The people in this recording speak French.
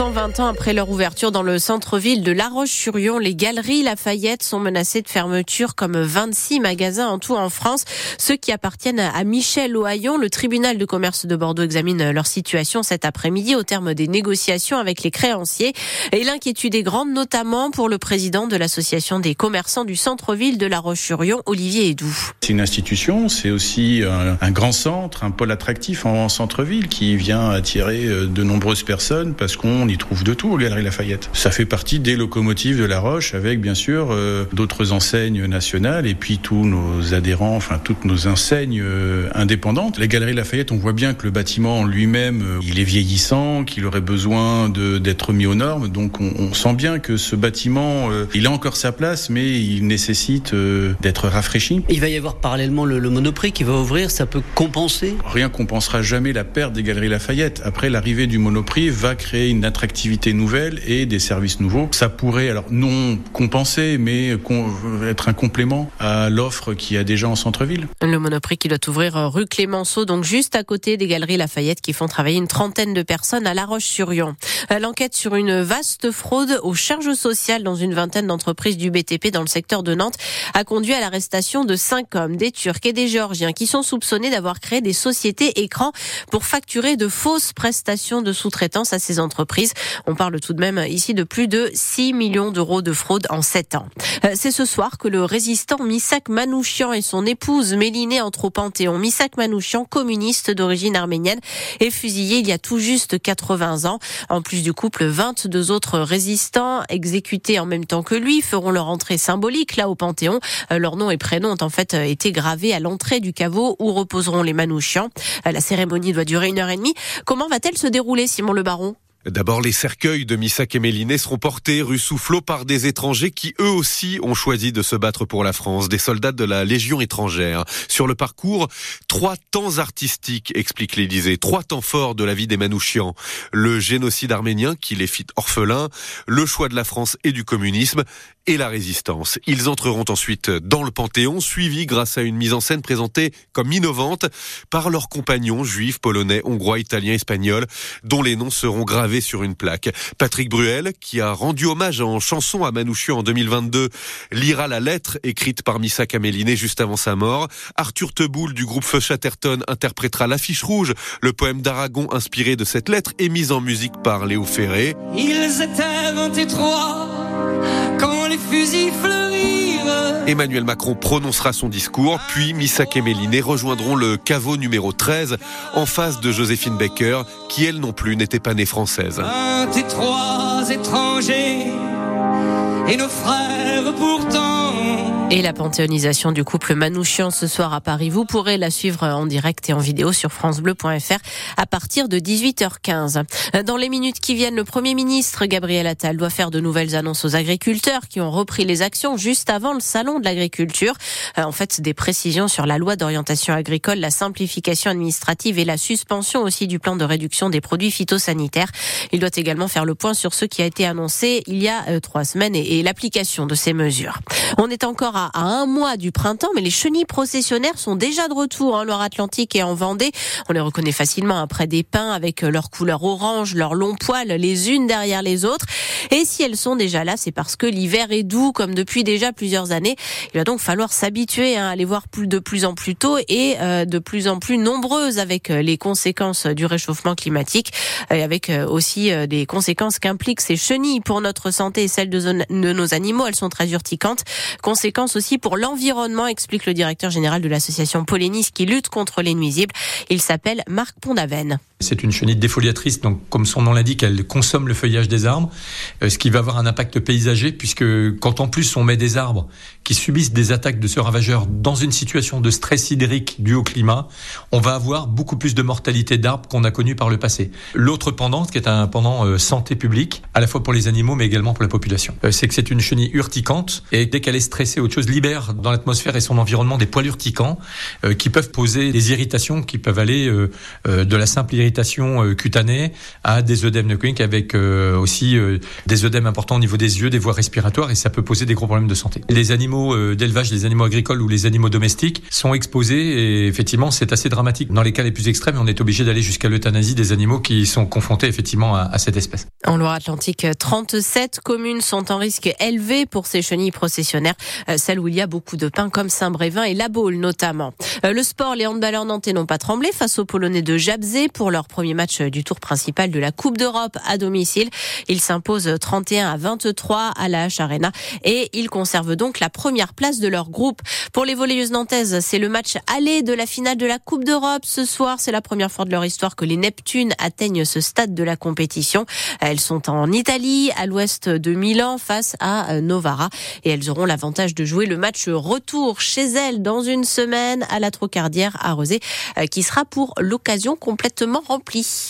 120 ans après leur ouverture dans le centre-ville de La Roche-sur-Yon, les galeries Lafayette sont menacées de fermeture comme 26 magasins en tout en France. Ceux qui appartiennent à Michel Ohaillon, le tribunal de commerce de Bordeaux examine leur situation cet après-midi au terme des négociations avec les créanciers. Et l'inquiétude est grande, notamment pour le président de l'association des commerçants du centre-ville de La Roche-sur-Yon, Olivier Edoux. C'est une institution, c'est aussi un, grand centre, un pôle attractif en centre-ville qui vient attirer euh, de nombreuses personnes parce qu'on y trouve de tout aux Galeries Lafayette. Ça fait partie des locomotives de La Roche avec bien sûr euh, d'autres enseignes nationales et puis tous nos adhérents, enfin toutes nos enseignes euh, indépendantes. Les Galeries Lafayette, on voit bien que le bâtiment lui-même, euh, il est vieillissant, qu'il aurait besoin d'être mis aux normes. Donc on, on, sent bien que ce bâtiment, il a encore sa place, mais il nécessite d'être rafraîchi. Il va y avoir parallèlement le, le Monoprix qui va ouvrir, ça peut compenser? Rien compensera jamais la perte des Galeries Lafayette. Après, l'arrivée du Monoprix va créer une attractivité nouvelle et des services nouveaux. Ça pourrait, alors non compenser, mais être un complément à l'offre qui a déjà en centre-ville. Le Monoprix qui doit ouvrir rue Clémenceau, donc juste à côté des Galeries Lafayette qui font travailler une trentaine de personnes à La Roche-sur-Yon. L'enquête sur une vaste fraude aux charges sociales dans une vingtaine d'entreprises du BTP dans le secteur de Nantes a conduit à l'arrestation de cinq hommes, des Turcs et des Géorgiens qui sont soupçonnés d'avoir créé des sociétés écrans pour facturer de fausses prestations de sous-traitance à ces entreprises. On parle tout de même ici de plus de 6 millions d'euros de fraude en 7 ans. Euh, c'est ce soir que le résistant Misak Manouchian et son épouse Mélinée entrent au Panthéon. Misak Manouchian, communiste d'origine arménienne, est fusillé il y a tout juste 80 ans. En plus du couple, 22 autres résistants exécutés en même temps que lui feront leur entrée symbolique là au Panthéon. Euh, leurs noms et prénoms ont en fait été gravés à l'entrée du caveau où reposeront les Manouchians. Euh, la cérémonie doit durer une heure et demie. Comment va-t-elle se dérouler, Simon Le Baron? D'abord, les cercueils de Missak et Méliné seront portés rue Soufflot par des étrangers qui eux aussi ont choisi de se battre pour la France, des soldats de la Légion étrangère. Sur le parcours, trois temps artistiques, explique l'Élysée, trois temps forts de la vie des Manouchians. Le génocide arménien qui les fit orphelins, le choix de la France et du communisme et la résistance. Ils entreront ensuite dans le Panthéon, suivis grâce à une mise en scène présentée comme innovante par leurs compagnons juifs, polonais, hongrois, italiens, espagnols, dont les noms seront gravés sur une plaque. Patrick Bruel, qui a rendu hommage en chanson à Manouchian en 2022, lira la lettre écrite par Missa Caméliné juste avant sa mort. Arthur Teboul du groupe Feu Chatterton interprétera l'affiche rouge, le poème d'Aragon inspiré de cette lettre et mis en musique par Léo Ferré. Ils étaient 23 quand les fusils Emmanuel Macron prononcera son discours, puis Missak et Méliné rejoindront le caveau numéro 13 en face de Joséphine Baker, qui elle non plus n'était pas née française. Et la panthéonisation du couple Manouchian ce soir à Paris. Vous pourrez la suivre en direct et en vidéo sur francebleu.fr à partir de 18h15. Dans les minutes qui viennent, le Premier ministre Gabriel Attal doit faire de nouvelles annonces aux agriculteurs qui ont repris les actions juste avant le salon de l'agriculture. Euh, en fait, des précisions sur la loi d'orientation agricole, la simplification administrative et la suspension aussi du plan de réduction des produits phytosanitaires. Il doit également faire le point sur ce qui a été annoncé il y a euh, trois semaines et, l'application de ces mesures. On est encore à, un mois du printemps, mais les chenilles processionnaires sont déjà de retour en Loire-Atlantique et en Vendée. On les reconnaît facilement après des pins avec leur couleur orange, leurs longs poils les unes derrière les autres. Et si elles sont déjà là, c'est parce que l'hiver est doux comme depuis déjà plusieurs années. Il va donc falloir s'habituer hein, à les voir de plus en plus tôt et euh, de plus en plus nombreuses avec euh, les conséquences du réchauffement climatique et avec euh, aussi des conséquences qu'impliquent ces chenilles pour notre santé de, de nos animaux. Elles sont très urticantes. Conséquences aussi pour l'environnement, explique le directeur général de l'association Polénis qui lutte contre les nuisibles. Il s'appelle Marc Pondaven. C'est une chenille défoliatrice, donc comme son nom l'indique, elle consomme le feuillage des arbres, euh, ce qui va avoir un impact paysager, puisque quand en plus on met des arbres qui subissent des attaques de ce ravageur dans une situation de stress hydrique dû au climat, on va avoir beaucoup plus de mortalité d'arbres qu'on a connu par le passé. L'autre pendant, qui est un pendant euh, santé publique, à la fois pour les animaux mais également pour la population, euh, c'est que c'est une chenille urticante et dès qu'elle est stressée, autre chose libère dans l'atmosphère et son environnement des poils urticants qui peuvent poser des irritations qui peuvent aller de la simple irritation cutanée à des œdèmes de Koenig avec aussi des œdèmes importants au niveau des yeux, des voies respiratoires et ça peut poser des gros problèmes de santé. Les animaux d'élevage, les animaux agricoles ou les animaux domestiques sont exposés et effectivement c'est assez dramatique. Dans les cas les plus extrêmes, on est obligé d'aller jusqu'à l'euthanasie des animaux qui sont confrontés effectivement à, à cette espèce. En Loire-Atlantique, 37 communes sont en risque élevé pour ces chenilles processionnaires, euh, celles où il y a beaucoup de pins comme Saint-Brévin et La Baule notamment. Euh, le sport, les handballeurs nantais n'ont pas tremblé face aux Polonais de Jabzé pour leur premier match du tour principal de la Coupe d'Europe à domicile. Ils s'imposent 31 à 23 à la H Arena et ils conservent donc la première place de leur groupe. Pour les volleyeuses nantaises, c'est le match aller de la finale de la Coupe d'Europe ce soir. C'est la première fois de leur histoire que les Neptunes atteignent ce stade de la compétition. Elles sont en Italie, à l'ouest de Milan, face à Novara. Et elles auront l'avantage de jouer le match retour chez elles dans une semaine à la Trocardière à Rosé, qui sera pour l'occasion complètement remplie.